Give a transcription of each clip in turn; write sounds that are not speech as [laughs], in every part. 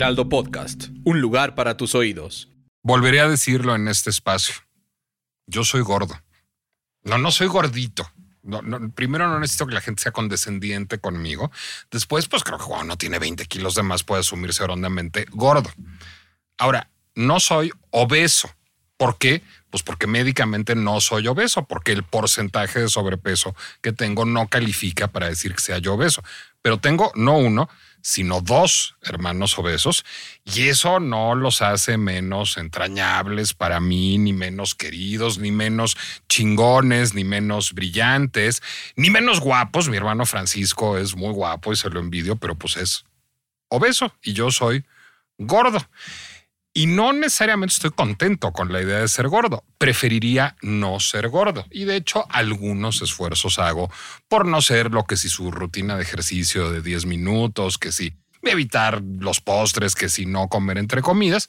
Podcast, un lugar para tus oídos. Volveré a decirlo en este espacio. Yo soy gordo. No, no soy gordito. Primero no necesito que la gente sea condescendiente conmigo. Después, pues creo que cuando no tiene 20 kilos de más puede asumirse hondamente gordo. Ahora, no soy obeso. ¿Por qué? Pues porque médicamente no soy obeso, porque el porcentaje de sobrepeso que tengo no califica para decir que sea yo obeso. Pero tengo no uno, sino dos hermanos obesos y eso no los hace menos entrañables para mí, ni menos queridos, ni menos chingones, ni menos brillantes, ni menos guapos. Mi hermano Francisco es muy guapo y se lo envidio, pero pues es obeso y yo soy gordo. Y no necesariamente estoy contento con la idea de ser gordo. Preferiría no ser gordo. Y de hecho, algunos esfuerzos hago por no ser lo que si su rutina de ejercicio de 10 minutos, que si evitar los postres, que si no comer entre comidas.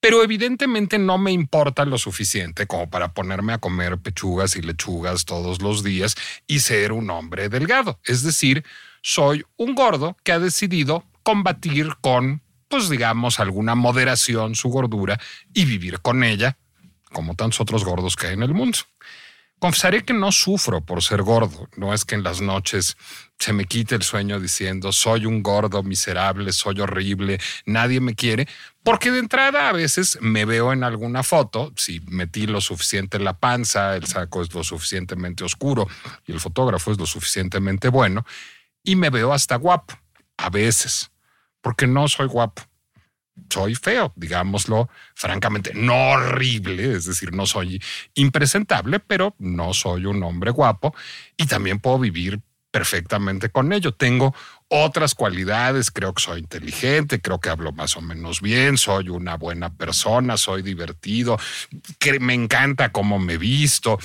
Pero evidentemente no me importa lo suficiente como para ponerme a comer pechugas y lechugas todos los días y ser un hombre delgado. Es decir, soy un gordo que ha decidido combatir con pues digamos, alguna moderación su gordura y vivir con ella, como tantos otros gordos que hay en el mundo. Confesaré que no sufro por ser gordo. No es que en las noches se me quite el sueño diciendo soy un gordo miserable, soy horrible, nadie me quiere, porque de entrada a veces me veo en alguna foto, si metí lo suficiente en la panza, el saco es lo suficientemente oscuro y el fotógrafo es lo suficientemente bueno, y me veo hasta guapo, a veces porque no soy guapo. Soy feo, digámoslo francamente, no horrible, es decir, no soy impresentable, pero no soy un hombre guapo y también puedo vivir perfectamente con ello. Tengo otras cualidades, creo que soy inteligente, creo que hablo más o menos bien, soy una buena persona, soy divertido, que me encanta cómo me visto,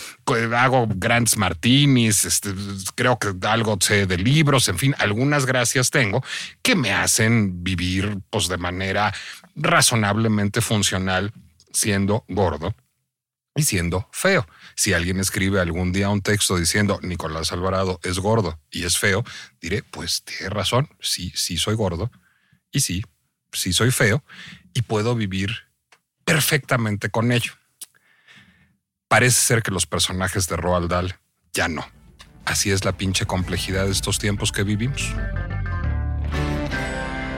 hago grandes martinis, este, creo que algo sé de libros, en fin, algunas gracias tengo que me hacen vivir pues de manera razonablemente funcional siendo gordo y siendo feo. Si alguien escribe algún día un texto diciendo Nicolás Alvarado es gordo y es feo, diré, pues tiene razón, sí, sí soy gordo y sí, sí soy feo y puedo vivir perfectamente con ello. Parece ser que los personajes de Roald Dahl ya no. Así es la pinche complejidad de estos tiempos que vivimos.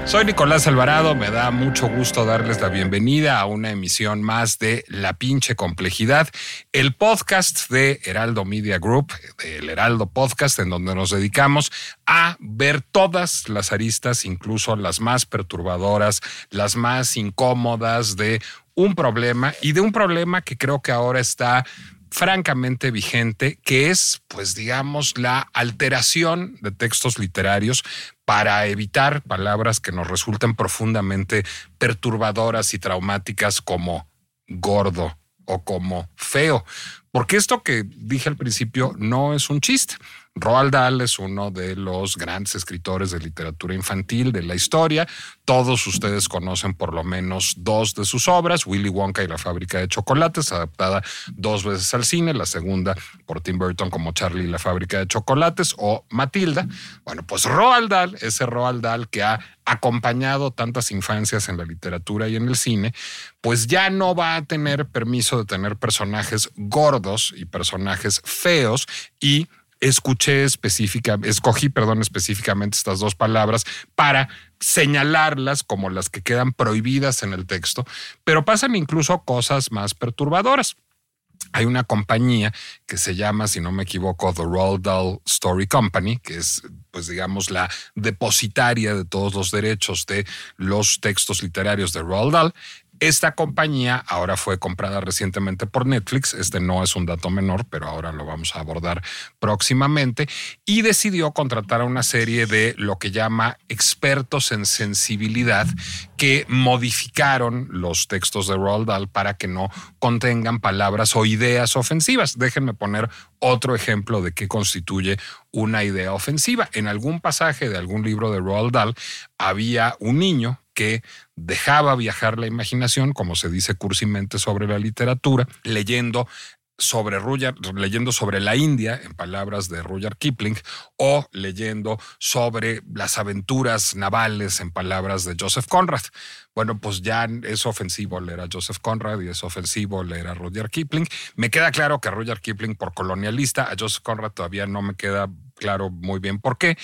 Soy Nicolás Alvarado, me da mucho gusto darles la bienvenida a una emisión más de La pinche complejidad, el podcast de Heraldo Media Group, del Heraldo Podcast, en donde nos dedicamos a ver todas las aristas, incluso las más perturbadoras, las más incómodas de un problema y de un problema que creo que ahora está francamente vigente, que es, pues digamos, la alteración de textos literarios para evitar palabras que nos resulten profundamente perturbadoras y traumáticas como gordo o como feo. Porque esto que dije al principio no es un chiste. Roald Dahl es uno de los grandes escritores de literatura infantil de la historia. Todos ustedes conocen por lo menos dos de sus obras, Willy Wonka y la fábrica de chocolates, adaptada dos veces al cine, la segunda por Tim Burton como Charlie y la fábrica de chocolates o Matilda. Bueno, pues Roald Dahl, ese Roald Dahl que ha acompañado tantas infancias en la literatura y en el cine, pues ya no va a tener permiso de tener personajes gordos y personajes feos y escuché específica, escogí, perdón, específicamente estas dos palabras para señalarlas como las que quedan prohibidas en el texto, pero pasan incluso cosas más perturbadoras. Hay una compañía que se llama, si no me equivoco, The Roald Dahl Story Company, que es, pues digamos, la depositaria de todos los derechos de los textos literarios de Roald Dahl. Esta compañía ahora fue comprada recientemente por Netflix. Este no es un dato menor, pero ahora lo vamos a abordar próximamente. Y decidió contratar a una serie de lo que llama expertos en sensibilidad que modificaron los textos de Roald Dahl para que no contengan palabras o ideas ofensivas. Déjenme poner otro ejemplo de qué constituye una idea ofensiva. En algún pasaje de algún libro de Roald Dahl había un niño que dejaba viajar la imaginación, como se dice cursimente sobre la literatura, leyendo sobre leyendo sobre la India, en palabras de Rudyard Kipling, o leyendo sobre las aventuras navales, en palabras de Joseph Conrad. Bueno, pues ya es ofensivo leer a Joseph Conrad y es ofensivo leer a Rudyard Kipling. Me queda claro que Rudyard Kipling por colonialista, a Joseph Conrad todavía no me queda claro muy bien por qué,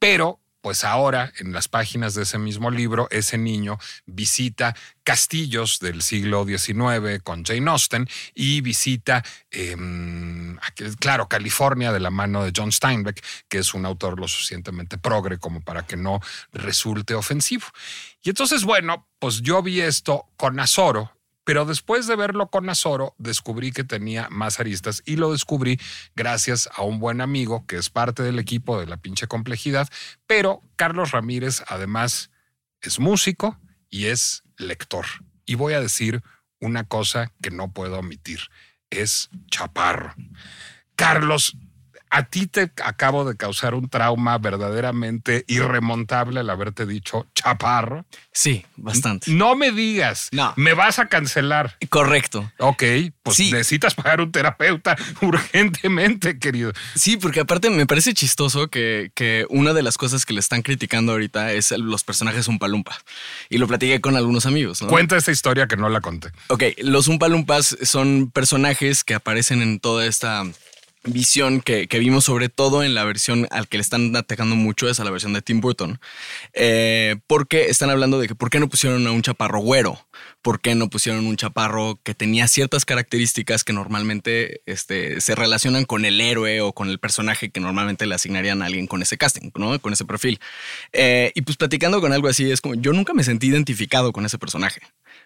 pero pues ahora en las páginas de ese mismo libro, ese niño visita castillos del siglo XIX con Jane Austen y visita, em, claro, California de la mano de John Steinbeck, que es un autor lo suficientemente progre como para que no resulte ofensivo. Y entonces, bueno, pues yo vi esto con Azoro pero después de verlo con Azoro, descubrí que tenía más aristas y lo descubrí gracias a un buen amigo que es parte del equipo de la pinche complejidad. Pero Carlos Ramírez, además, es músico y es lector. Y voy a decir una cosa que no puedo omitir: es chaparro. Carlos a ti te acabo de causar un trauma verdaderamente irremontable al haberte dicho chaparro. Sí, bastante. No me digas. No. Me vas a cancelar. Correcto. Ok, pues necesitas pagar un terapeuta [laughs] urgentemente, querido. Sí, porque aparte me parece chistoso que, que una de las cosas que le están criticando ahorita es los personajes Umpalumpa. Y lo platiqué con algunos amigos. Cuenta esta historia que no la conté. Ok, los Umpalumpas son personajes que aparecen en toda esta visión que, vimos sobre todo en la versión al que le están atacando mucho es a la versión de Tim Burton. Eh, porque están hablando de que por qué no pusieron a un chaparro güero, por qué no pusieron un chaparro que tenía ciertas características que normalmente este, se relacionan con el héroe o con el personaje que normalmente le asignarían a alguien con ese casting, ¿no? con ese perfil. Eh, y pues platicando con algo así es como yo nunca me sentí identificado con ese personaje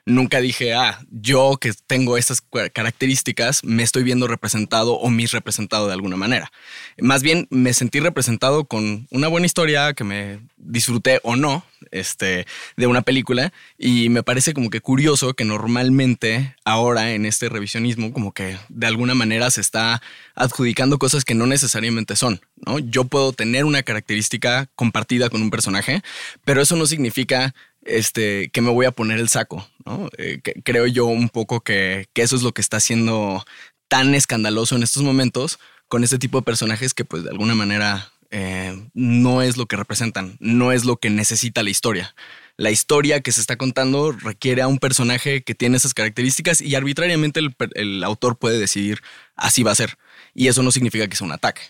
nunca dije, ah, yo que tengo estas características, me estoy viendo representado o mis representado de alguna manera. Más bien me sentí representado con una buena historia que me disfruté o no este, de una película y me parece como que curioso que normalmente ahora en este revisionismo como que de alguna manera se está adjudicando cosas que no necesariamente son, ¿no? Yo puedo tener una característica compartida con un personaje, pero eso no significa este, que me voy a poner el saco, ¿no? Eh, creo yo un poco que, eso es lo que está haciendo tan escandaloso en estos momentos con este tipo de personajes que pues de alguna manera eh, no es lo que representan, no es lo que necesita la historia. La historia que se está contando requiere a un personaje que tiene esas características y arbitrariamente el, el autor puede decidir así va a ser. Y eso no significa que sea un ataque.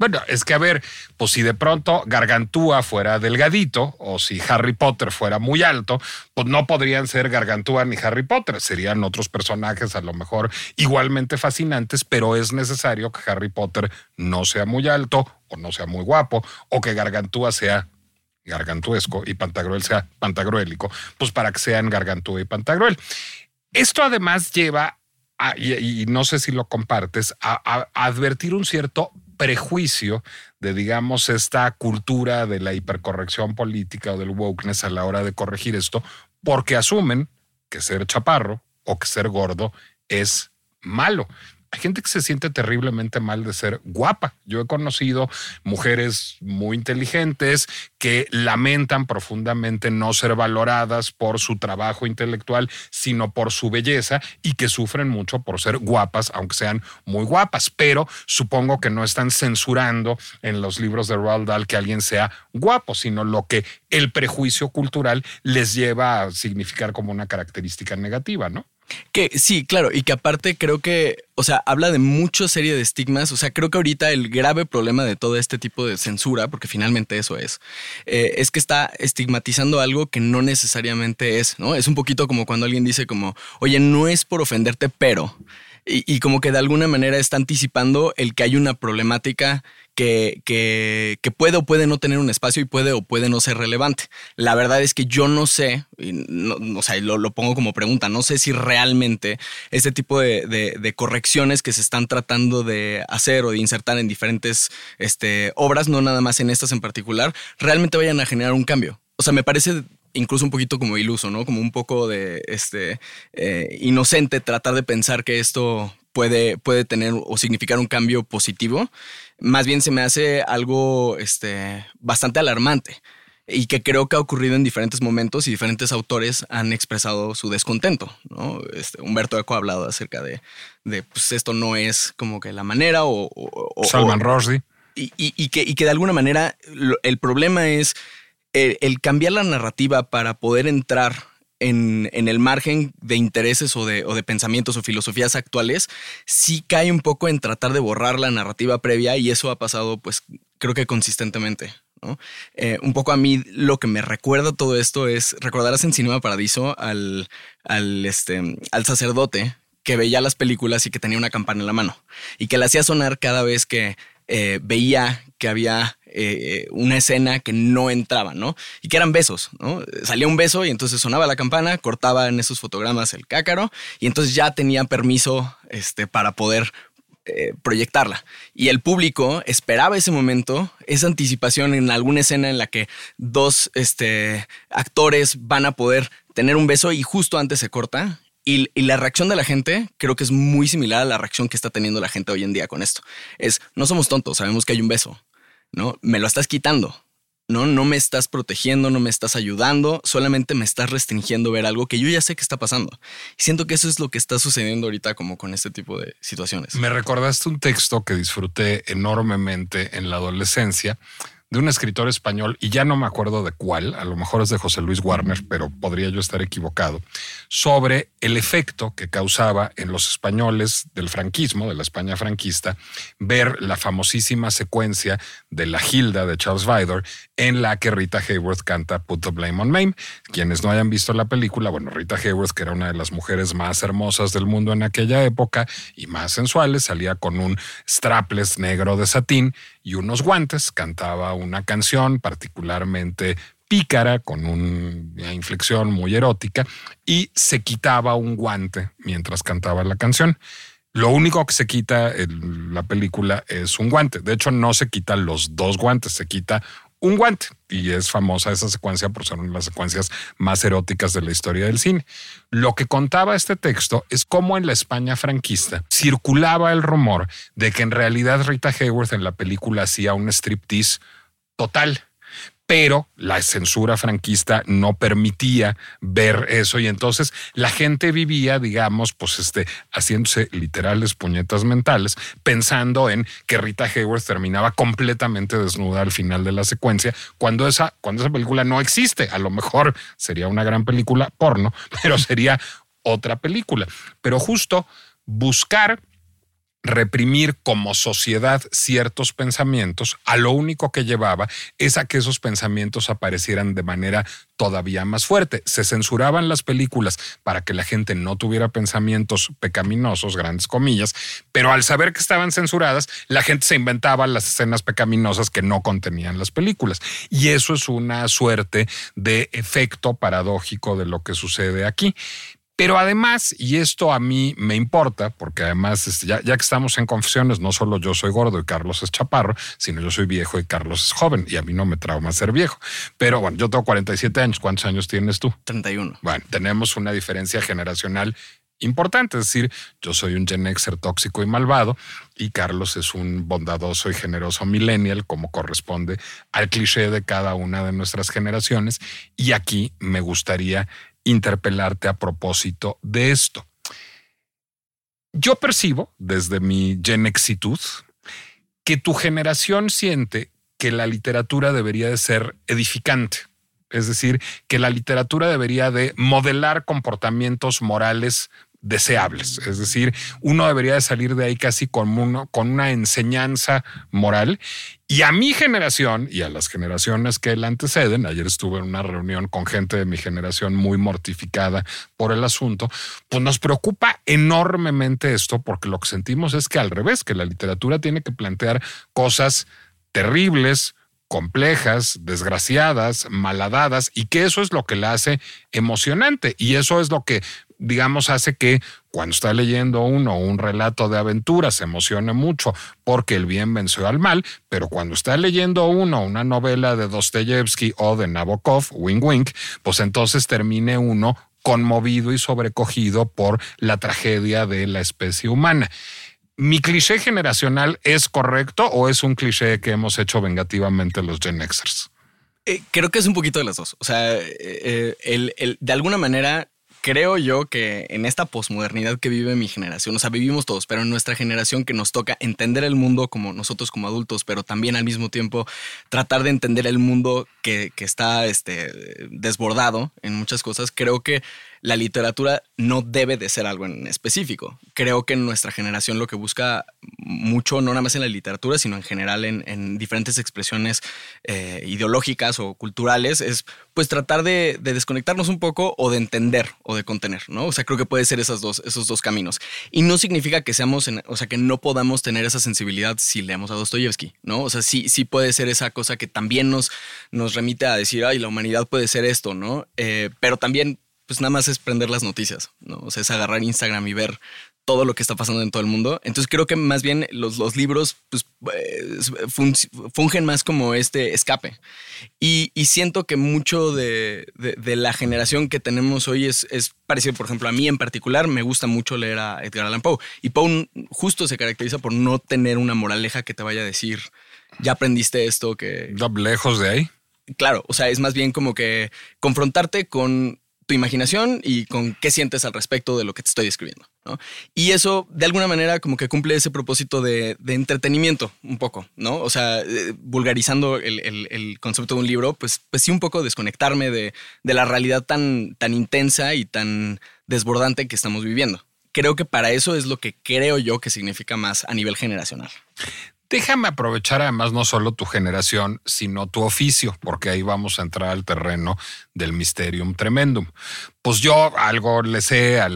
Bueno, es que a ver, pues si de pronto Gargantúa fuera delgadito o si Harry Potter fuera muy alto, pues no podrían ser Gargantúa ni Harry Potter, serían otros personajes a lo mejor igualmente fascinantes, pero es necesario que Harry Potter no sea muy alto o no sea muy guapo o que Gargantúa sea gargantuesco y Pantagruel sea pantagruélico, pues para que sean Gargantúa y Pantagruel. Esto además lleva a, y, no sé si lo compartes, a advertir un cierto prejuicio de, digamos, esta cultura de la hipercorrección política o del wokeness a la hora de corregir esto, porque asumen que ser chaparro o que ser gordo es malo hay gente que se siente terriblemente mal de ser guapa. Yo he conocido mujeres muy inteligentes que lamentan profundamente no ser valoradas por su trabajo intelectual, sino por su belleza y que sufren mucho por ser guapas, aunque sean muy guapas. Pero supongo que no están censurando en los libros de Roald Dahl que alguien sea guapo, sino lo que el prejuicio cultural les lleva a significar como una característica negativa, ¿no? Que sí, claro, y que aparte creo que, o sea, habla de mucha serie de estigmas. O sea, creo que ahorita el grave problema de todo este tipo de censura, porque finalmente eso es, eh, es que está estigmatizando algo que no necesariamente es, ¿no? Es un poquito como cuando alguien dice como, oye, no es por ofenderte, pero Y, como que de alguna manera está anticipando el que hay una problemática que, que, puede o puede no tener un espacio y puede o puede no ser relevante. La verdad es que yo no sé, o sea, lo, lo, pongo como pregunta, no sé si realmente este tipo de, correcciones que se están tratando de hacer o de insertar en diferentes este, obras, no nada más en estas en particular, realmente vayan a generar un cambio. O sea, me parece incluso un poquito como iluso, ¿no? Como un poco de este eh, inocente tratar de pensar que esto puede, puede tener o significar un cambio positivo. Más bien se me hace algo este, bastante alarmante y que creo que ha ocurrido en diferentes momentos y diferentes autores han expresado su descontento. ¿no? Este, Humberto Eco ha hablado acerca de, de pues esto no es como que la manera o... Salman Rushdie. Y, y, que, y que de alguna manera el problema es el, cambiar la narrativa para poder entrar en, el margen de intereses o de, pensamientos o filosofías actuales, sí cae un poco en tratar de borrar la narrativa previa y eso ha pasado, pues creo que consistentemente. Eh, un poco a mí lo que me recuerda todo esto es, recordarás en Cinema Paradiso al, al, este, al sacerdote que veía las películas y que tenía una campana en la mano y que la hacía sonar cada vez que eh, veía que había eh, una escena que no entraba, ¿no? Y que eran besos, ¿no? Salía un beso y entonces sonaba la campana, cortaba en esos fotogramas el cácaro y entonces ya tenía permiso este, para poder eh, proyectarla. Y el público esperaba ese momento, esa anticipación en alguna escena en la que dos este, actores van a poder tener un beso y justo antes se corta y, la reacción de la gente creo que es muy similar a la reacción que está teniendo la gente hoy en día con esto. Es, no somos tontos, sabemos que hay un beso, ¿no? Me lo estás quitando, ¿no? No me estás protegiendo, no me estás ayudando, solamente me estás restringiendo ver algo que yo ya sé que está pasando. Y siento que eso es lo que está sucediendo ahorita como con este tipo de situaciones. Me recordaste un texto que disfruté enormemente en la adolescencia de un escritor español, y ya no me acuerdo de cuál, a lo mejor es de José Luis Warner, pero podría yo estar equivocado, sobre el efecto que causaba en los españoles del franquismo, de la España franquista, ver la famosísima secuencia de La Gilda de Charles Vidor, en la que Rita Hayworth canta Put the Blame on Mame. Quienes no hayan visto la película, bueno, Rita Hayworth, que era una de las mujeres más hermosas del mundo en aquella época y más sensuales, salía con un strapless negro de satín y unos guantes, cantaba una canción particularmente pícara, con una inflexión muy erótica, y se quitaba un guante mientras cantaba la canción. Lo único que se quita en la película es un guante. De hecho, no se quitan los dos guantes, se quita un guante. Y es famosa esa secuencia por ser una de las secuencias más eróticas de la historia del cine. Lo que contaba este texto es cómo en la España franquista circulaba el rumor de que en realidad Rita Hayworth en la película hacía un striptease total pero la censura franquista no permitía ver eso y entonces la gente vivía, digamos, pues este, haciéndose literales puñetas mentales, pensando en que Rita Hayworth terminaba completamente desnuda al final de la secuencia, cuando esa, cuando esa película no existe. A lo mejor sería una gran película porno, [laughs] pero sería otra película. Pero justo buscar reprimir como sociedad ciertos pensamientos, a lo único que llevaba es a que esos pensamientos aparecieran de manera todavía más fuerte. Se censuraban las películas para que la gente no tuviera pensamientos pecaminosos, grandes comillas, pero al saber que estaban censuradas, la gente se inventaba las escenas pecaminosas que no contenían las películas. Y eso es una suerte de efecto paradójico de lo que sucede aquí. Pero además, y esto a mí me importa, porque además este, ya, que estamos en confesiones, no solo yo soy gordo y Carlos es chaparro, sino yo soy viejo y Carlos es joven y a mí no me trauma ser viejo. Pero bueno, yo tengo 47 años. ¿Cuántos años tienes tú? 31. Bueno, tenemos una diferencia generacional importante. Es decir, yo soy un Gen Xer tóxico y malvado y Carlos es un bondadoso y generoso millennial, como corresponde al cliché de cada una de nuestras generaciones. Y aquí me gustaría interpelarte a propósito de esto. Yo percibo desde mi genexitud que tu generación siente que la literatura debería de ser edificante. Es decir, que la literatura debería de modelar comportamientos morales deseables. Es decir, uno debería de salir de ahí casi con, con una enseñanza moral Y a mi generación y a las generaciones que la anteceden, ayer estuve en una reunión con gente de mi generación muy mortificada por el asunto, pues nos preocupa enormemente esto porque lo que sentimos es que al revés, que la literatura tiene que plantear cosas terribles, complejas, desgraciadas, malhadadas, y que eso es lo que la hace emocionante. Y eso es lo que digamos, hace que cuando está leyendo uno un relato de aventura se emocione mucho porque el bien venció al mal, pero cuando está leyendo uno una novela de Dostoyevsky o de Nabokov, Wing Wink, pues entonces termine uno conmovido y sobrecogido por la tragedia de la especie humana. ¿Mi cliché generacional es correcto o es un cliché que hemos hecho vengativamente los Gen Xers? Eh, creo que es un poquito de las dos. O sea, eh, eh, el, de alguna manera creo yo que en esta posmodernidad que vive mi generación, o sea, vivimos todos, pero en nuestra generación que nos toca entender el mundo como nosotros como adultos, pero también al mismo tiempo tratar de entender el mundo que, que está este, desbordado en muchas cosas, creo que la literatura no debe de ser algo en específico. Creo que nuestra generación lo que busca mucho, no nada más en la literatura, sino en general en, diferentes expresiones eh, ideológicas o culturales, es pues tratar de, desconectarnos un poco o de entender o de contener, ¿no? O sea, creo que puede ser dos, esos dos caminos. Y no significa que seamos, o sea, que no podamos tener esa sensibilidad si leemos a Dostoyevsky, ¿no? O sea, sí, sí puede ser esa cosa que también nos, nos remite a decir, ay, la humanidad puede ser esto, ¿no? Eh, pero también pues nada más es prender las noticias, ¿no? O sea, es agarrar Instagram y ver todo lo que está pasando en todo el mundo. Entonces creo que más bien los, los libros pues, fungen más como este escape. Y, siento que mucho de, la generación que tenemos hoy es, es, parecido, por ejemplo, a mí en particular, me gusta mucho leer a Edgar Allan Poe. Y Poe justo se caracteriza por no tener una moraleja que te vaya a decir, ya aprendiste esto, que... Lejos de ahí. Claro, o sea, es más bien como que confrontarte con tu imaginación y con qué sientes al respecto de lo que te estoy escribiendo. Y eso, de alguna manera, como que cumple ese propósito de, entretenimiento, un poco, ¿no? O sea, eh, vulgarizando el, concepto de un libro, pues, pues sí, un poco desconectarme de, la realidad tan intensa y tan desbordante que estamos viviendo. Creo que para eso es lo que creo yo que significa más a nivel generacional. Déjame aprovechar además no solo tu generación, sino tu oficio, porque ahí vamos a entrar al terreno del Mysterium Tremendum. Pues yo algo le sé al,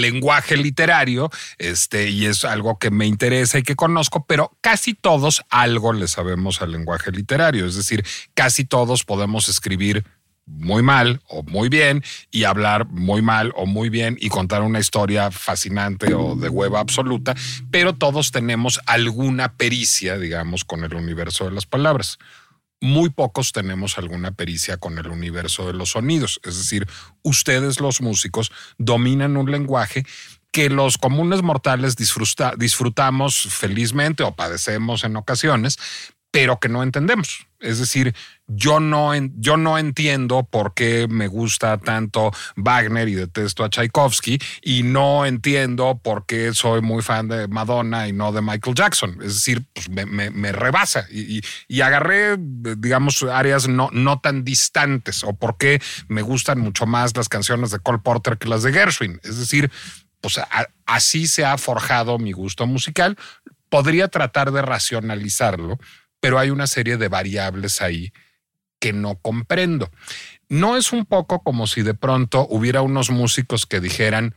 lenguaje literario, este, y es algo que me interesa y que conozco, pero casi todos algo le sabemos al lenguaje literario. Es decir, casi todos podemos escribir muy mal o muy bien y hablar muy mal o muy bien y contar una historia fascinante o de hueva absoluta, pero todos tenemos alguna pericia, digamos, con el universo de las palabras. Muy pocos tenemos alguna pericia con el universo de los sonidos, es decir, ustedes los músicos dominan un lenguaje que los comunes mortales disfrutamos felizmente o padecemos en ocasiones, pero que no entendemos. Es decir, yo no, yo no entiendo por qué me gusta tanto Wagner y detesto a Tchaikovsky y no entiendo por qué soy muy fan de Madonna y no de Michael Jackson. Es decir, pues me, rebasa y, agarré, digamos, áreas no, no tan distantes o por qué me gustan mucho más las canciones de Cole Porter que las de Gershwin. Es decir, pues así se ha forjado mi gusto musical. Podría tratar de racionalizarlo pero hay una serie de variables ahí que no comprendo. No es un poco como si de pronto hubiera unos músicos que dijeran,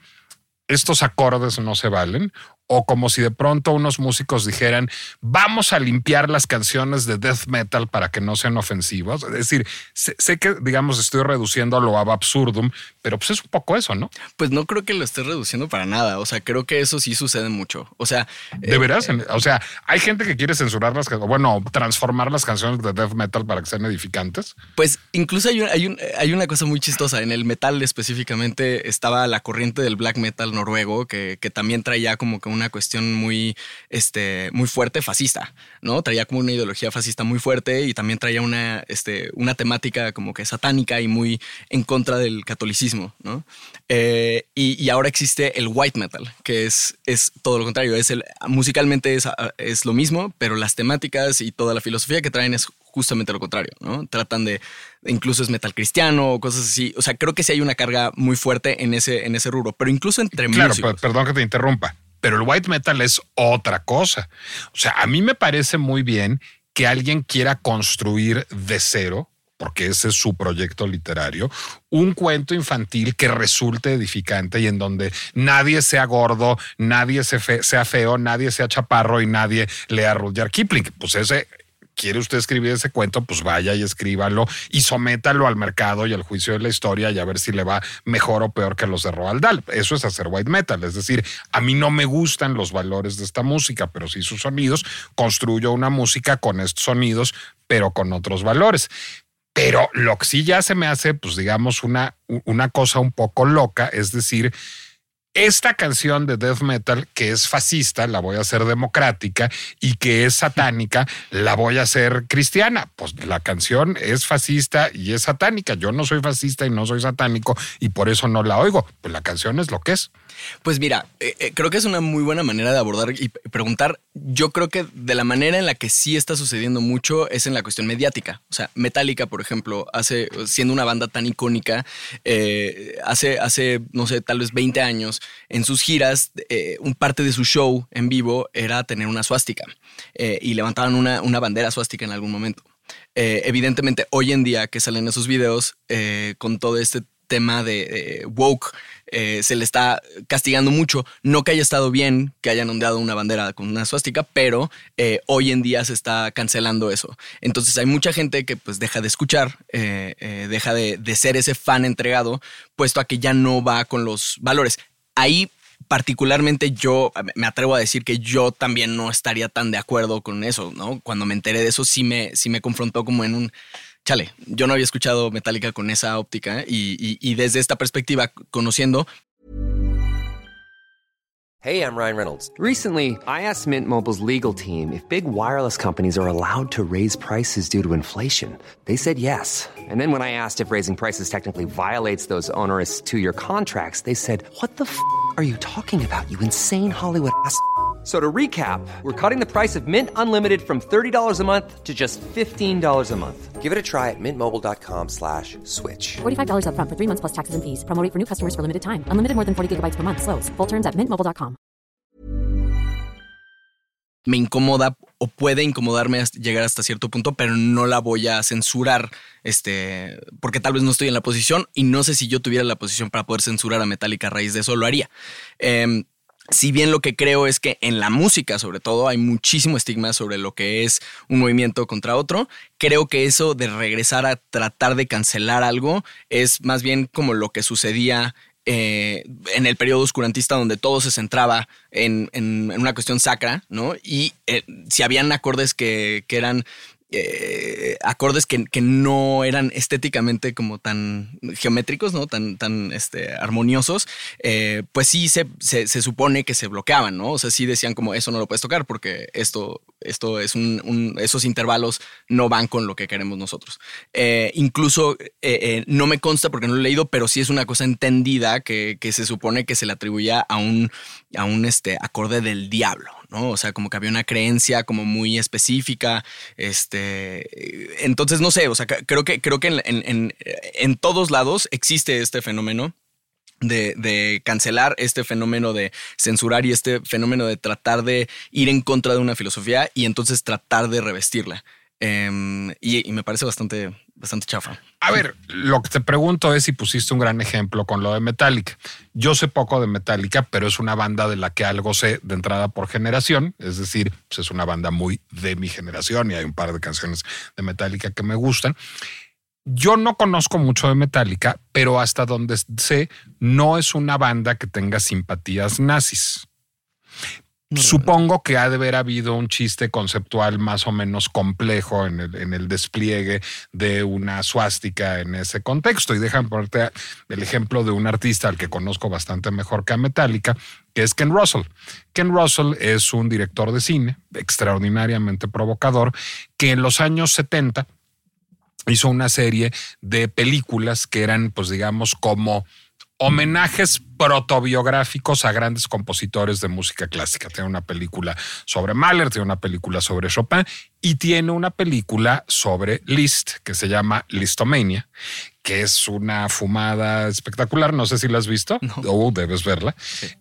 estos acordes no se valen, o como si de pronto unos músicos dijeran, vamos a limpiar las canciones de death metal para que no sean ofensivos. Es decir, sé, que, digamos, estoy reduciendo lo ab absurdum, pero pues es un poco eso, ¿no? Pues no creo que lo esté reduciendo para nada. O sea, creo que eso sí sucede mucho. O sea, de veras, eh, o sea, hay gente que quiere censurar las bueno, transformar las canciones de death metal para que sean edificantes. Pues incluso hay, hay, hay una cosa muy chistosa. En el metal específicamente estaba la corriente del black metal noruego que, que también traía como que un una cuestión muy, este, muy fuerte fascista, ¿no? Traía como una ideología fascista muy fuerte y también traía una, este, una temática como que satánica y muy en contra del catolicismo, ¿no? Eh, y, ahora existe el white metal, que es, es todo lo contrario, es el, musicalmente es, es lo mismo, pero las temáticas y toda la filosofía que traen es justamente lo contrario, ¿no? Tratan de, incluso es metal cristiano o cosas así. O sea, creo que sí hay una carga muy fuerte en ese, en ese rubro, pero incluso entre Claro, perdón que te interrumpa pero el white metal es otra cosa. O sea, a mí me parece muy bien que alguien quiera construir de cero porque ese es su proyecto literario, un cuento infantil que resulte edificante y en donde nadie sea gordo, nadie sea feo, nadie sea chaparro y nadie lea Rudyard Kipling. Pues ese quiere usted escribir ese cuento, pues vaya y escríbalo y sométalo al mercado y al juicio de la historia y a ver si le va mejor o peor que los de Roald Dahl. Eso es hacer white metal. Es decir, a mí no me gustan los valores de esta música, pero sí sus sonidos. Construyo una música con estos sonidos, pero con otros valores. Pero lo que sí ya se me hace, pues digamos, una, una cosa un poco loca, es decir, esta canción de death metal que es fascista la voy a hacer democrática y que es satánica la voy a hacer cristiana. Pues la canción es fascista y es satánica. Yo no soy fascista y no soy satánico y por eso no la oigo. Pues la canción es lo que es. Pues mira, eh, eh, creo que es una muy buena manera de abordar y preguntar. Yo creo que de la manera en la que sí está sucediendo mucho es en la cuestión mediática. O sea, Metallica, por ejemplo, hace, siendo una banda tan icónica, eh, hace, hace, no sé, tal vez 20 años, en sus giras, un parte de su show en vivo era tener una suástica y levantaban una, una bandera suástica en algún momento. evidentemente, hoy en día que salen esos videos con todo este tema de woke, eh, se le está castigando mucho. No que haya estado bien que hayan ondeado una bandera con una suástica, pero eh, hoy en día se está cancelando eso. Entonces hay mucha gente que pues deja de escuchar, eh, deja de, de ser ese fan entregado, puesto a que ya no va con los valores. Ahí particularmente yo me atrevo a decir que yo también no estaría tan de acuerdo con eso, ¿no? Cuando me enteré de eso sí me, sí me confrontó como en un chale, yo no había escuchado Metallica con esa óptica ¿eh? y, y, y desde esta perspectiva, conociendo. Hey, I'm Ryan Reynolds. Recently, I asked Mint Mobile's legal team if big wireless companies are allowed to raise prices due to inflation. They said yes. And then when I asked if raising prices technically violates those onerous two-year contracts, they said, "What the f*** are you talking about? You insane Hollywood ass." So to recap, we're cutting the price of Mint Unlimited from $30 a month to just $15 a month. Give it a try at mintmobile.com slash switch. $45 up front for three months plus taxes and fees. Promo for new customers for limited time. Unlimited more than 40 gigabytes per month. Slows. Full terms at mintmobile.com. Me incomoda o puede incomodarme llegar hasta cierto punto, pero no la voy a censurar, este, porque tal vez no estoy en la posición y no sé si yo tuviera la posición para poder censurar a Metallica a raíz de eso, lo haría. Eh, si bien lo que creo es que en la música, sobre todo, hay muchísimo estigma sobre lo que es un movimiento contra otro, creo que eso de regresar a tratar de cancelar algo es más bien como lo que sucedía eh, en el periodo oscurantista donde todo se centraba en, una cuestión sacra, ¿no? Y eh, si habían acordes que, que eran eh, acordes que, no eran estéticamente como tan geométricos, ¿no? Tan, tan este, armoniosos, eh, pues sí se, se, supone que se bloqueaban, ¿no? O sea, sí decían como eso no lo puedes tocar porque esto, esto es un, esos intervalos no van con lo que queremos nosotros. Eh, incluso no me consta porque no lo he leído, pero sí es una cosa entendida que, que se supone que se le atribuía a un, a un este, acorde del diablo, ¿no? O sea, como que había una creencia como muy específica, este, entonces no sé, o sea, creo que, creo que en, en, todos lados existe este fenómeno. De, de, cancelar este fenómeno de censurar y este fenómeno de tratar de ir en contra de una filosofía y entonces tratar de revestirla. Em, y, me parece bastante, bastante chafa. A ver, lo que te pregunto es si pusiste un gran ejemplo con lo de Metallica. Yo sé poco de Metallica, pero es una banda de la que algo sé de entrada por generación. Es decir, pues es una banda muy de mi generación y hay un par de canciones de Metallica que me gustan. Yo no conozco mucho de Metallica, pero hasta donde sé, no es una banda que tenga simpatías nazis. Supongo que ha de haber habido un chiste conceptual más o menos complejo en el, despliegue de una suástica en ese contexto. Y déjame ponerte el ejemplo de un artista al que conozco bastante mejor que a Metallica, que es Ken Russell. Ken Russell es un director de cine extraordinariamente provocador que en los años 70 hizo una serie de películas que eran, pues digamos, como homenajes protobiográficos a grandes compositores de música clásica. Tiene una película sobre Mahler, tiene una película sobre Chopin y tiene una película sobre Liszt que se llama Listomania, que es una fumada espectacular. No sé si la has visto o debes verla.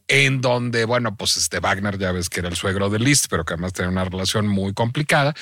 En donde, bueno, pues este Wagner ya ves que era el suegro de Liszt, pero que además tenía una relación muy complicada.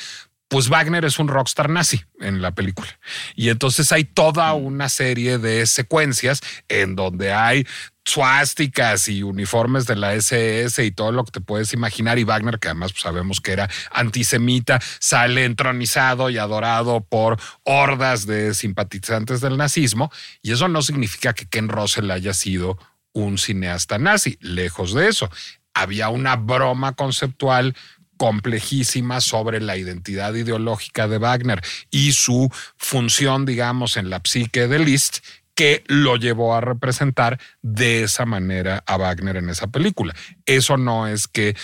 Pues Wagner es un rockstar nazi en la película. Y entonces hay toda una serie de secuencias en donde hay suásticas y uniformes de la SS y todo lo que te puedes imaginar. Y Wagner, que además pues, sabemos que era antisemita, sale entronizado y adorado por hordas de simpatizantes del nazismo. Y eso no significa que Ken Russell haya sido un cineasta nazi. Lejos de eso. Había una broma conceptual complejísima sobre la identidad ideológica de Wagner y su función, digamos, en la psique de Liszt que lo llevó a representar de esa manera a Wagner en esa película. Eso no es que eh,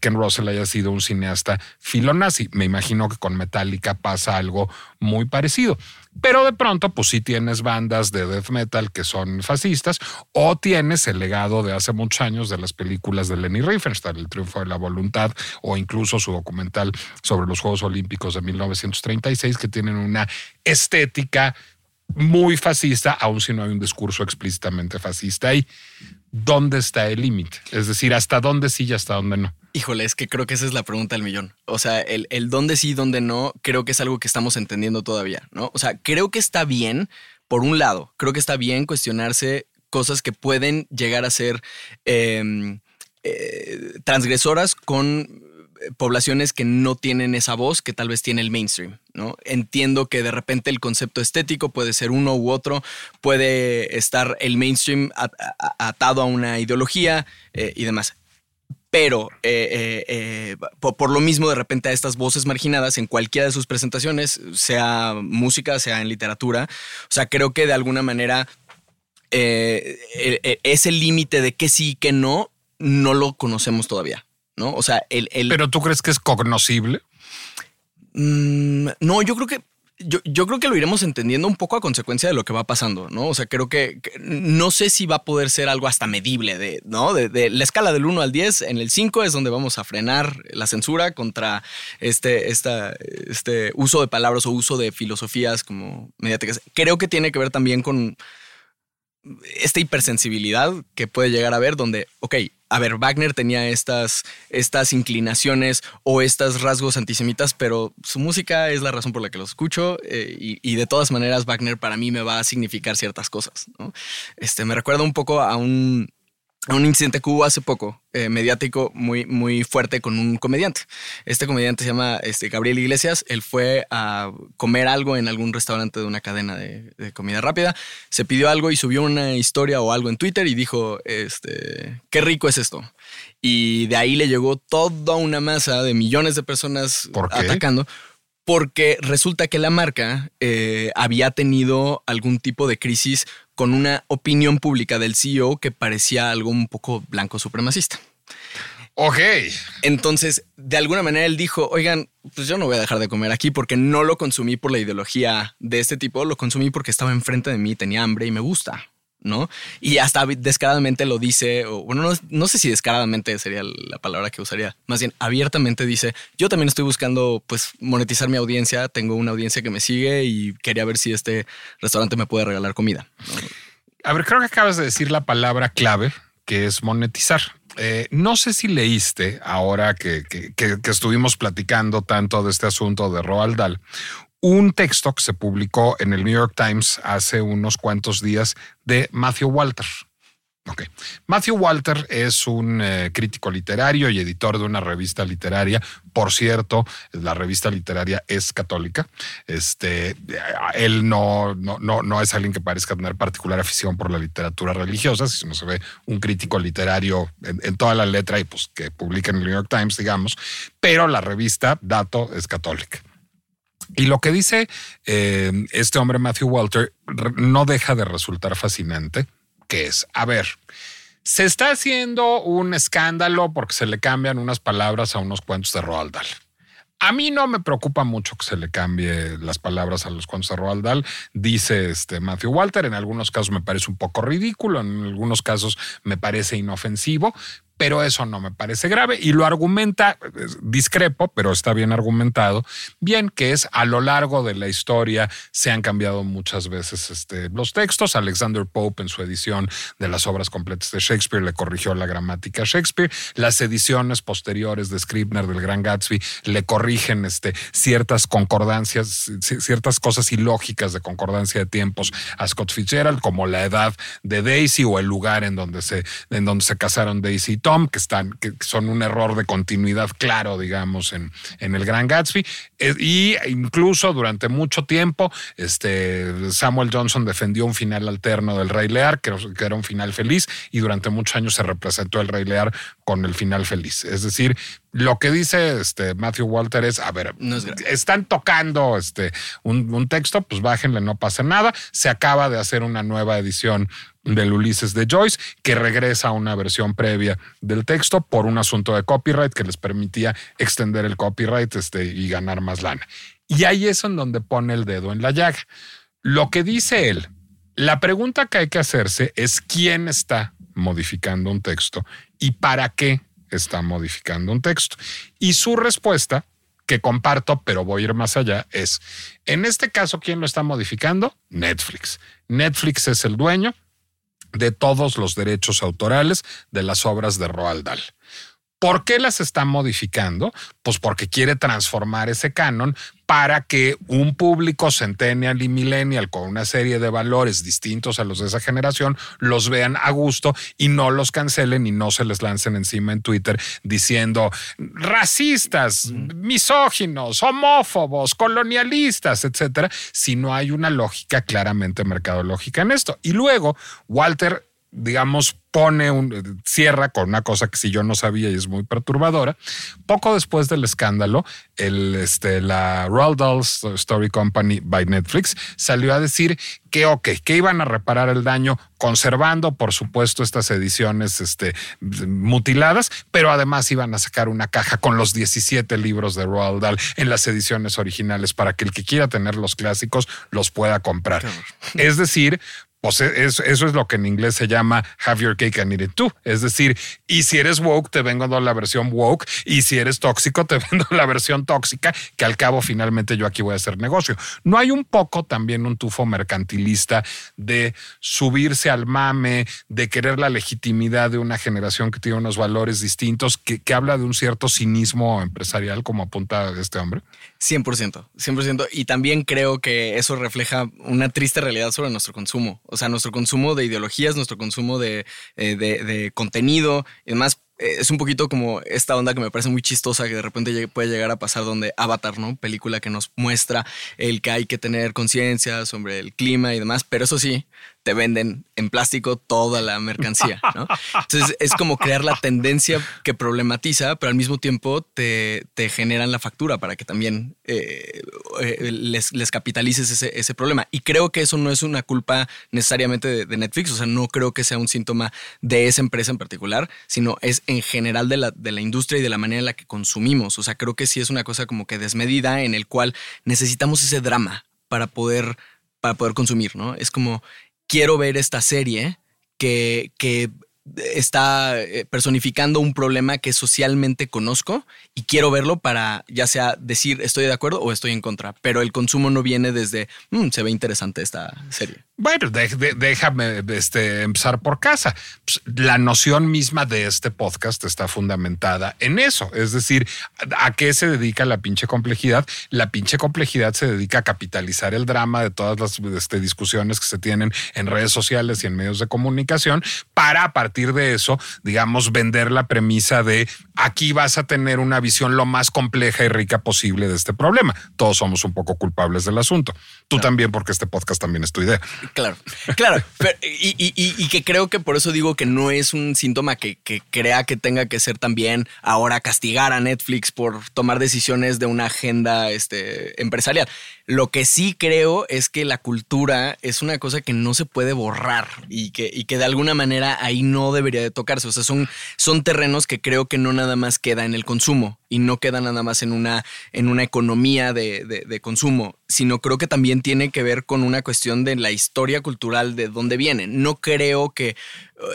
Ken Russell haya sido un cineasta filonazi. Me imagino que con Metallica pasa algo muy parecido. Pero de pronto, pues sí tienes bandas de death metal que son fascistas o tienes el legado de hace muchos años de las películas de Lenny Riefenstahl, El triunfo de la voluntad o incluso su documental sobre los Juegos Olímpicos de 1936 que tienen una estética muy fascista, aun si no hay un discurso explícitamente fascista ahí. ¿Dónde está el límite? Es decir, ¿hasta dónde sí y hasta dónde no? Híjole, es que creo que esa es la pregunta del millón. O sea, el, el dónde sí dónde no, creo que es algo que estamos entendiendo todavía, ¿no? O sea, creo que está bien, por un lado, creo que está bien cuestionarse cosas que pueden llegar a ser em, eh, transgresoras con poblaciones que no tienen esa voz que tal vez tiene el mainstream, ¿no? Entiendo que de repente el concepto estético puede ser uno u otro, puede estar el mainstream atado a una ideología eh, y demás. Pero eh, eh, por, lo mismo, de repente a estas voces marginadas en cualquiera de sus presentaciones, sea música, sea en literatura, o sea, creo que de alguna manera ese límite de qué sí y qué no, no lo conocemos todavía. ¿no? O sea, el... ¿Pero tú crees que es cognoscible? Mm, no, yo creo que yo, yo, creo que lo iremos entendiendo un poco a consecuencia de lo que va pasando, ¿no? O sea, creo que, no sé si va a poder ser algo hasta medible, de, ¿no? De, la escala del 1 al 10, en el 5 es donde vamos a frenar la censura contra este, este uso de palabras o uso de filosofías como mediáticas. Creo que tiene que ver también con esta hipersensibilidad que puede llegar a haber donde, ok, a ver, Wagner tenía estas, estas inclinaciones o estos rasgos antisemitas, pero su música es la razón por la que lo escucho eh, y, de todas maneras Wagner para mí me va a significar ciertas cosas. Este, me recuerda un poco a un, un incidente que hubo hace poco, eh, mediático, muy, muy fuerte con un comediante. Este comediante se llama este, Gabriel Iglesias. Él fue a comer algo en algún restaurante de una cadena de, comida rápida. Se pidió algo y subió una historia o algo en Twitter y dijo, este, qué rico es esto. Y de ahí le llegó toda una masa de millones de personas atacando porque resulta que la marca eh, había tenido algún tipo de crisis con una opinión pública del CEO que parecía algo un poco blanco supremacista. Ok. Entonces, de alguna manera él dijo, oigan, pues yo no voy a dejar de comer aquí porque no lo consumí por la ideología de este tipo, lo consumí porque estaba enfrente de mí, tenía hambre y me gusta. ¿No? Y hasta descaradamente lo dice, o bueno, no, sé si descaradamente sería la palabra que usaría, más bien abiertamente dice, yo también estoy buscando pues monetizar mi audiencia, tengo una audiencia que me sigue y quería ver si este restaurante me puede regalar comida. A ver, creo que acabas de decir la palabra clave, que es monetizar. Eh, no sé si leíste ahora que, que, estuvimos platicando tanto de este asunto de Roald Dahl, un texto que se publicó en el New York Times hace unos cuantos días de Matthew Walter. Okay. Matthew Walter es un eh, crítico literario y editor de una revista literaria. Por cierto, la revista literaria es católica. Este, él no, no, no, es alguien que parezca tener particular afición por la literatura religiosa, si no se ve un crítico literario en, en, toda la letra y pues que publica en el New York Times, digamos. Pero la revista, dato, es católica. Y lo que dice eh, este hombre, Matthew Walter, no deja de resultar fascinante, que es, a ver, se está haciendo un escándalo porque se le cambian unas palabras a unos cuentos de Roald Dahl. A mí no me preocupa mucho que se le cambie las palabras a los cuentos de Roald Dahl, dice este Matthew Walter. En algunos casos me parece un poco ridículo, en algunos casos me parece inofensivo, pero eso no me parece grave y lo argumenta, discrepo, pero está bien argumentado, bien que es a lo largo de la historia se han cambiado muchas veces este, los textos. Alexander Pope en su edición de las obras completas de Shakespeare le corrigió la gramática a Shakespeare. Las ediciones posteriores de Scribner del Gran Gatsby le corrigen este, ciertas concordancias, ciertas cosas ilógicas de concordancia de tiempos a Scott Fitzgerald, como la edad de Daisy o el lugar en donde se, en donde se casaron Daisy y Tom, que, están, que son un error de continuidad claro, digamos, en, en el Gran Gatsby. Eh, y incluso durante mucho tiempo, este, Samuel Johnson defendió un final alterno del Rey Lear, que, que era un final feliz, y durante muchos años se representó el Rey Lear con el final feliz. Es decir, lo que dice este Matthew Walter es, a ver, están tocando este un, un, texto, pues bájenle, no pasa nada. Se acaba de hacer una nueva edición del Ulises de Joyce, que regresa a una versión previa del texto por un asunto de copyright que les permitía extender el copyright este, y ganar más lana. Y ahí es en donde pone el dedo en la llaga. Lo que dice él, la pregunta que hay que hacerse es quién está modificando un texto y para qué está modificando un texto. Y su respuesta, que comparto, pero voy a ir más allá, es, en este caso, ¿quién lo está modificando? Netflix. Netflix es el dueño de todos los derechos autorales de las obras de Roald Dahl. ¿Por qué las está modificando? Pues porque quiere transformar ese canon para que un público centennial y millennial con una serie de valores distintos a los de esa generación los vean a gusto y no los cancelen y no se les lancen encima en Twitter diciendo racistas, misóginos, homófobos, colonialistas, etcétera, si no hay una lógica claramente mercadológica en esto. Y luego, Walter digamos, pone un, cierra con una cosa que si yo no sabía y es muy perturbadora. Poco después del escándalo, el, este, la Roald Dahl Story Company by Netflix salió a decir que, ok, que iban a reparar el daño conservando, por supuesto, estas ediciones este, mutiladas, pero además iban a sacar una caja con los 17 libros de Roald Dahl en las ediciones originales para que el que quiera tener los clásicos los pueda comprar. Es decir, pues eso, eso, es lo que en inglés se llama have your cake and eat it too. Es decir, y si eres woke, te vengo dando la versión woke, y si eres tóxico, te [laughs] vendo la versión tóxica, que al cabo finalmente yo aquí voy a hacer negocio. No hay un poco también un tufo mercantilista de subirse al mame, de querer la legitimidad de una generación que tiene unos valores distintos, que, que habla de un cierto cinismo empresarial, como apunta este hombre? 100%, 100%. Y también creo que eso refleja una triste realidad sobre nuestro consumo. O sea, nuestro consumo de ideologías, nuestro consumo de, eh, de, contenido y demás es un poquito como esta onda que me parece muy chistosa que de repente puede llegar a pasar donde Avatar, ¿no? Película que nos muestra el que hay que tener conciencia sobre el clima y demás, pero eso sí, te venden en plástico toda la mercancía, ¿no? Entonces es como crear la tendencia que problematiza, pero al mismo tiempo te, te generan la factura para que también eh, eh, les, les, capitalices ese, ese, problema. Y creo que eso no es una culpa necesariamente de, Netflix, o sea, no creo que sea un síntoma de esa empresa en particular, sino es en general de la, de la industria y de la manera en la que consumimos. O sea, creo que sí es una cosa como que desmedida en el cual necesitamos ese drama para poder, para poder consumir, ¿no? Es como quiero ver esta serie que, que está eh, personificando un problema que socialmente conozco y quiero verlo para ya sea decir estoy de acuerdo o estoy en contra, pero el consumo no viene desde mm, se ve interesante esta serie. Bueno, déjame este, empezar por casa. Pues, la noción misma de este podcast está fundamentada en eso. Es decir, ¿a qué se dedica la pinche complejidad? La pinche complejidad se dedica a capitalizar el drama de todas las este, discusiones que se tienen en redes sociales y en medios de comunicación para a partir de eso, digamos, vender la premisa de aquí vas a tener una visión lo más compleja y rica posible de este problema. Todos somos un poco culpables del asunto. Tú también, porque este podcast también es tu idea. Claro, claro. y, que creo que por eso digo que no es un síntoma que, crea que tenga que ser también ahora castigar a Netflix por tomar decisiones de una agenda este, empresarial. Lo que sí creo es que la cultura es una cosa que no se puede borrar y que, y que de alguna manera ahí no debería de tocarse. O sea, son, son terrenos que creo que no nada más queda en el consumo y no queda nada más en una, en una economía de, de consumo, sino creo que también tiene que ver con una cuestión de la historia cultural de dónde vienen. No creo que,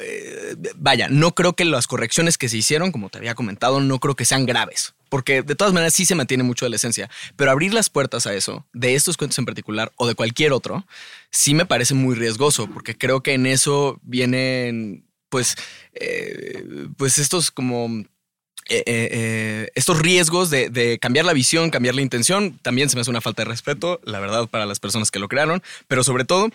eh, vaya, no creo que las correcciones que se hicieron, como te había comentado, no creo que sean graves porque de todas maneras sí se mantiene mucho de la esencia, pero abrir las puertas a eso, de estos cuentos en particular o de cualquier otro, sí me parece muy riesgoso, porque creo que en eso vienen, pues, eh, pues estos como... Eh, eh, estos riesgos de, de, cambiar la visión, cambiar la intención, también se me hace una falta de respeto, la verdad, para las personas que lo crearon, pero sobre todo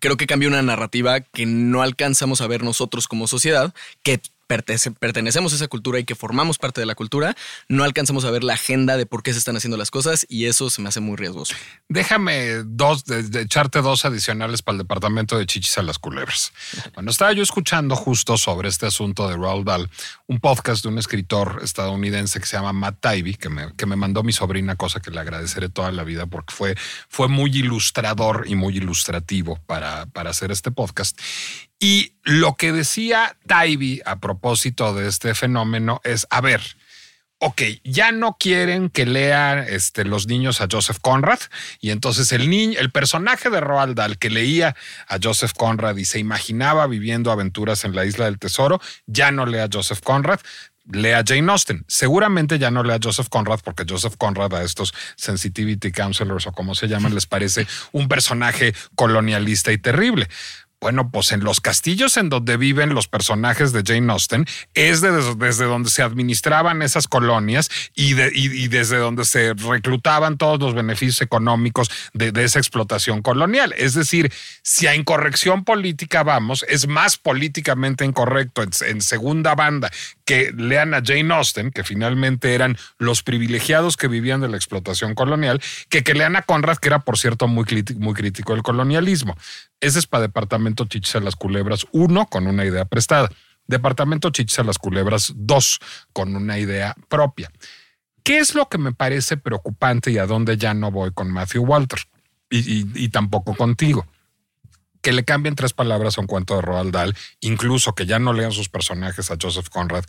creo que cambia una narrativa que no alcanzamos a ver nosotros como sociedad, que pertenecemos a esa cultura y que formamos parte de la cultura, no alcanzamos a ver la agenda de por qué se están haciendo las cosas y eso se me hace muy riesgoso. Déjame dos, de, echarte dos adicionales para el departamento de chichis a las culebras. Bueno, estaba yo escuchando justo sobre este asunto de Roald Dahl, un podcast de un escritor estadounidense que se llama Matt Taibbi, que me, que me mandó mi sobrina, cosa que le agradeceré toda la vida porque fue, fue muy ilustrador y muy ilustrativo para, para hacer este podcast. Y lo que decía Taibi a propósito de este fenómeno es, a ver, ok, ya no quieren que lean este, los niños a Joseph Conrad y entonces el el personaje de Roald Dahl que leía a Joseph Conrad y se imaginaba viviendo aventuras en la isla del tesoro, ya no lea a Joseph Conrad, lea a Jane Austen. Seguramente ya no lea Joseph Conrad porque Joseph Conrad a estos sensitivity counselors o como se llaman les parece un personaje colonialista y terrible. Bueno, pues en los castillos en donde viven los personajes de Jane Austen es desde donde se administraban esas colonias y, desde donde se reclutaban todos los beneficios económicos de, esa explotación colonial. Es decir, si a incorrección política vamos, es más políticamente incorrecto en, segunda banda que lean a Jane Austen, que finalmente eran los privilegiados que vivían de la explotación colonial, que que lean a Conrad, que era, por cierto, muy, muy crítico del colonialismo. Ese es para Departamento Chichis a las Culebras 1 con una idea prestada. Departamento Chichis a las Culebras 2 con una idea propia. ¿Qué es lo que me parece preocupante y a dónde ya no voy con Matthew Walter? Y, tampoco contigo. Que le cambien tres palabras a un cuento de Roald Dahl, incluso que ya no lean sus personajes a Joseph Conrad,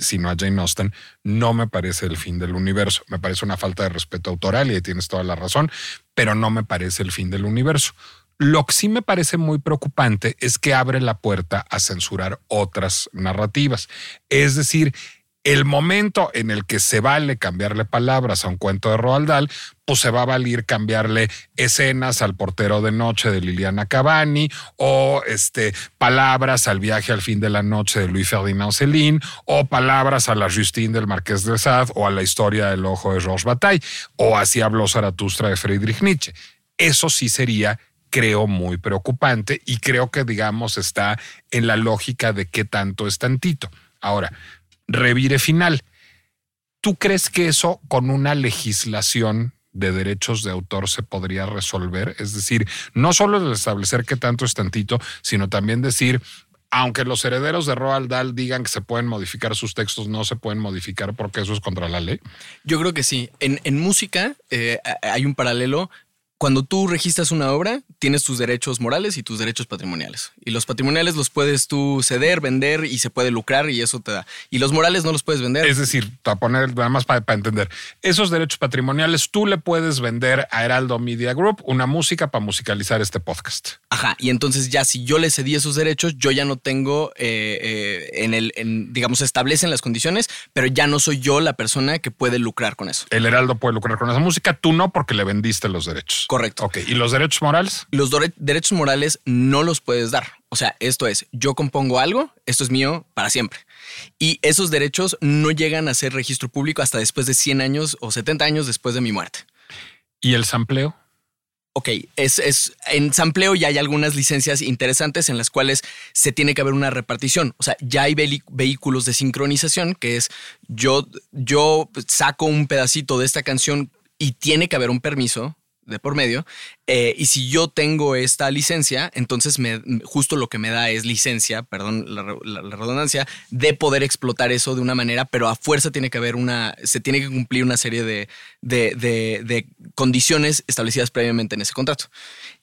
sino a Jane Austen, no me parece el fin del universo. Me parece una falta de respeto autoral y tienes toda la razón, pero no me parece el fin del universo lo que sí me parece muy preocupante es que abre la puerta a censurar otras narrativas. Es decir, el momento en el que se vale cambiarle palabras a un cuento de Roald Dahl, pues se va a valer cambiarle escenas al portero de noche de Liliana Cavani o este, palabras al viaje al fin de la noche de Louis Ferdinand Céline o palabras a la Justine del Marqués de Sade o a la historia del ojo de Georges Bataille o así habló Zaratustra de Friedrich Nietzsche. Eso sí sería creo muy preocupante y creo que, digamos, está en la lógica de qué tanto es tantito. Ahora, revire final. ¿Tú crees que eso con una legislación de derechos de autor se podría resolver? Es decir, no solo el establecer qué tanto es tantito, sino también decir, aunque los herederos de Roald Dahl digan que se pueden modificar sus textos, no se pueden modificar porque eso es contra la ley? Yo creo que sí. En, música eh, hay un paralelo cuando tú registras una obra, tienes tus derechos morales y tus derechos patrimoniales. Y los patrimoniales los puedes tú ceder, vender y se puede lucrar y eso te da. Y los morales no los puedes vender. Es decir, para poner nada más para, entender, esos derechos patrimoniales tú le puedes vender a Heraldo Media Group una música para musicalizar este podcast. Ajá. Y entonces ya si yo le cedí esos derechos, yo ya no tengo eh, eh, en el, en, digamos, establecen las condiciones, pero ya no soy yo la persona que puede lucrar con eso. El Heraldo puede lucrar con esa música, tú no porque le vendiste los derechos. Correcto. Ok, ¿y los derechos morales? Los derechos morales no los puedes dar. O sea, esto es, yo compongo algo, esto es mío para siempre. Y esos derechos no llegan a ser registro público hasta después de 100 años o 70 años después de mi muerte. ¿Y el sampleo? Ok, es, es, en sampleo ya hay algunas licencias interesantes en las cuales se tiene que haber una repartición. O sea, ya hay vehículos de sincronización, que es yo, yo saco un pedacito de esta canción y tiene que haber un permiso de por medio. Eh, y si yo tengo esta licencia, entonces me, justo lo que me da es licencia, perdón la, redundancia, de poder explotar eso de una manera, pero a fuerza tiene que haber una, se tiene que cumplir una serie de, de, de condiciones establecidas previamente en ese contrato.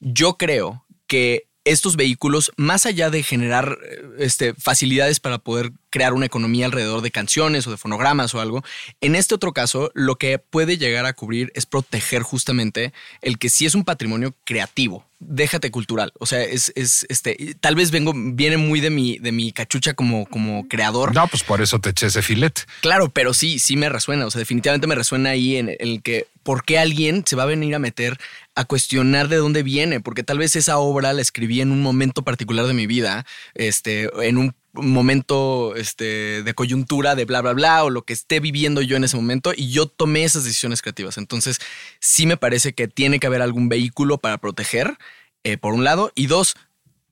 Yo creo que estos vehículos, más allá de generar eh, este, facilidades para poder crear una economía alrededor de canciones o de fonogramas o algo, en este otro caso, lo que puede llegar a cubrir es proteger justamente el que sí es un patrimonio creativo. Déjate cultural. O sea, es, es este. Tal vez vengo, viene muy de mi, de mi cachucha como, como creador. No, pues por eso te eché ese filete. Claro, pero sí, sí me resuena. O sea, definitivamente me resuena ahí en el que por qué alguien se va a venir a meter a cuestionar de dónde viene, porque tal vez esa obra la escribí en un momento particular de mi vida, este, en un momento este, de coyuntura, de bla, bla, bla, o lo que esté viviendo yo en ese momento, y yo tomé esas decisiones creativas. Entonces, sí me parece que tiene que haber algún vehículo para proteger, eh, por un lado, y dos,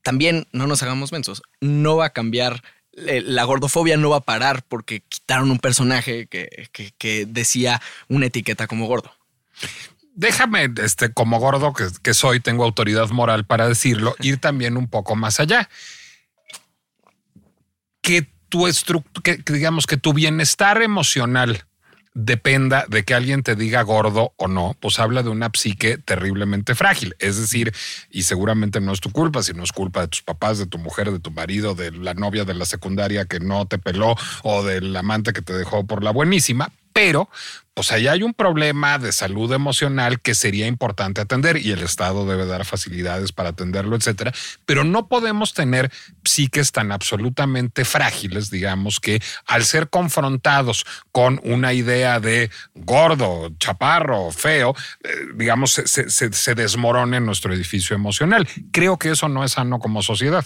también no nos hagamos mensos, no va a cambiar eh, la gordofobia no va a parar porque quitaron un personaje que, que decía una etiqueta como gordo déjame, este, como gordo que, soy, tengo autoridad moral para decirlo, ir también un poco más allá. Que tu que, digamos que tu bienestar emocional dependa de que alguien te diga gordo o no, pues habla de una psique terriblemente frágil. Es decir, y seguramente no es tu culpa, sino es culpa de tus papás, de tu mujer, de tu marido, de la novia de la secundaria que no te peló o del amante que te dejó por la buenísima, pero pues ahí hay un problema de salud emocional que sería importante atender y el Estado debe dar facilidades para atenderlo, etcétera. Pero no podemos tener psiques tan absolutamente frágiles, digamos, que al ser confrontados con una idea de gordo, chaparro, feo, eh, digamos, se, se desmorone nuestro edificio emocional. Creo que eso no es sano como sociedad.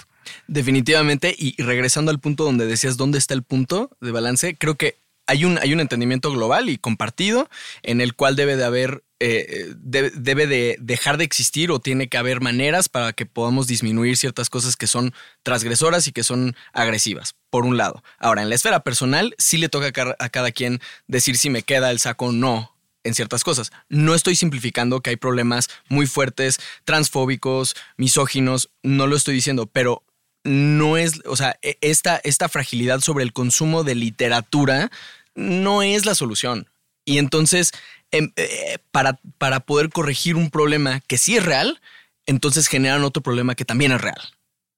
Definitivamente, y regresando al punto donde decías dónde está el punto de balance, creo que hay un, hay un entendimiento global y compartido en el cual debe de haber, eh, debe de dejar de existir o tiene que haber maneras para que podamos disminuir ciertas cosas que son transgresoras y que son agresivas, por un lado. Ahora, en la esfera personal, sí le toca a cada quien decir si me queda el saco o no en ciertas cosas. No estoy simplificando que hay problemas muy fuertes, transfóbicos, misóginos, no lo estoy diciendo, pero no es, o sea, e, esta, esta fragilidad sobre el consumo de literatura no es la solución. Y entonces, em, eh, para, para poder corregir un problema que sí es real, entonces generan otro problema que también es real.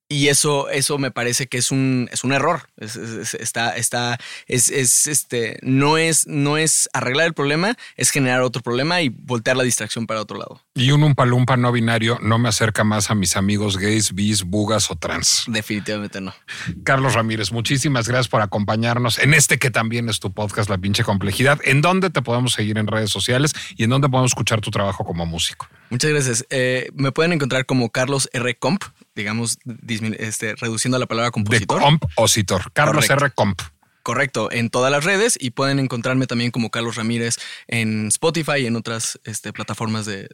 Y eso, eso me parece que es un, es un error. está, está, es, este, no es, no es arreglar el problema, es generar otro problema y voltear la distracción para otro lado. Y un umpalumpa no binario no me acerca más a mis amigos gays, bis, bugas o trans. Definitivamente no. Carlos Ramírez, muchísimas gracias por acompañarnos en este que también es tu podcast, La pinche complejidad. ¿En dónde te podemos seguir en redes sociales y en dónde podemos escuchar tu trabajo como músico? Muchas gracias. Eh, me pueden encontrar como Carlos R. Comp, digamos, este, reduciendo la palabra compositor. De compositor. Carlos R. Comp. Correcto, en todas las redes y pueden encontrarme también como Carlos Ramírez en Spotify y en otras este, plataformas de,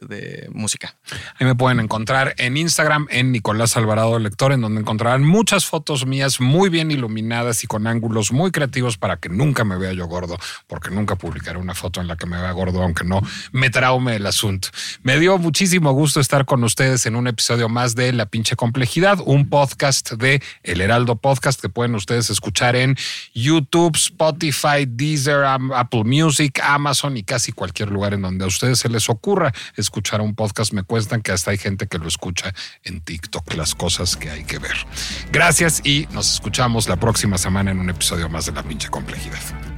música. Ahí me pueden encontrar en Instagram en Nicolás Alvarado Lector, en donde encontrarán muchas fotos mías muy bien iluminadas y con ángulos muy creativos para que nunca me vea yo gordo, porque nunca publicaré una foto en la que me vea gordo, aunque no me traume el asunto. Me dio muchísimo gusto estar con ustedes en un episodio más de La pinche complejidad, un podcast de El Heraldo Podcast que pueden ustedes escuchar en YouTube YouTube, Spotify, Deezer, Apple Music, Amazon y casi cualquier lugar en donde a ustedes se les ocurra escuchar un podcast. Me cuestan que hasta hay gente que lo escucha en TikTok, las cosas que hay que ver. Gracias y nos escuchamos la próxima semana en un episodio más de La pinche complejidad.